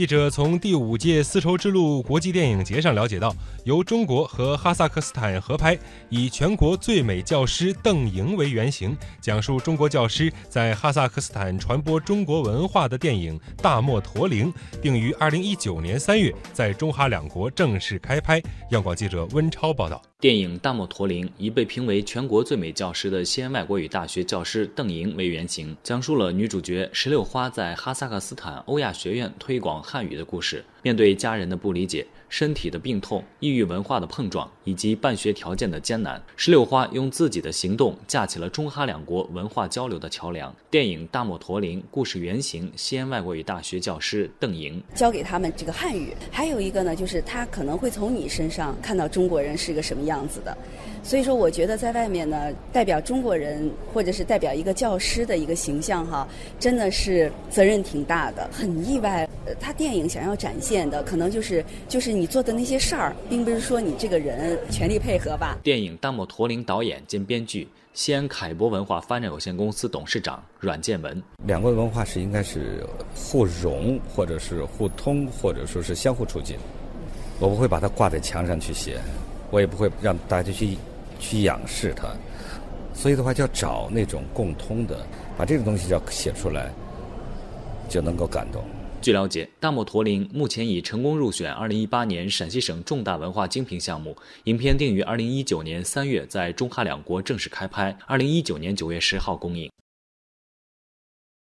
记者从第五届丝绸之路国际电影节上了解到，由中国和哈萨克斯坦合拍，以全国最美教师邓莹为原型，讲述中国教师在哈萨克斯坦传播中国文化的电影《大漠驼铃》，定于二零一九年三月在中哈两国正式开拍。央广记者温超报道。电影《大漠驼铃》以被评为全国最美教师的西安外国语大学教师邓莹为原型，讲述了女主角石榴花在哈萨克斯坦欧亚学院推广汉语的故事。面对家人的不理解。身体的病痛、异域文化的碰撞以及办学条件的艰难，石榴花用自己的行动架起了中哈两国文化交流的桥梁。电影《大漠驼铃》故事原型西安外国语大学教师邓莹，教给他们这个汉语。还有一个呢，就是他可能会从你身上看到中国人是个什么样子的。所以说，我觉得在外面呢，代表中国人或者是代表一个教师的一个形象哈，真的是责任挺大的。很意外，他电影想要展现的可能就是就是你做的那些事儿，并不是说你这个人全力配合吧。电影《大漠驼铃》导演兼编剧，西安凯博文化发展有限公司董事长阮建文。两国的文化是应该是互融，或者是互通，或者说是相互促进。我不会把它挂在墙上去写，我也不会让大家去去仰视它。所以的话，就要找那种共通的，把这个东西要写出来，就能够感动。据了解，《大漠驼铃》目前已成功入选2018年陕西省重大文化精品项目。影片定于2019年3月在中哈两国正式开拍，2019年9月10号公映。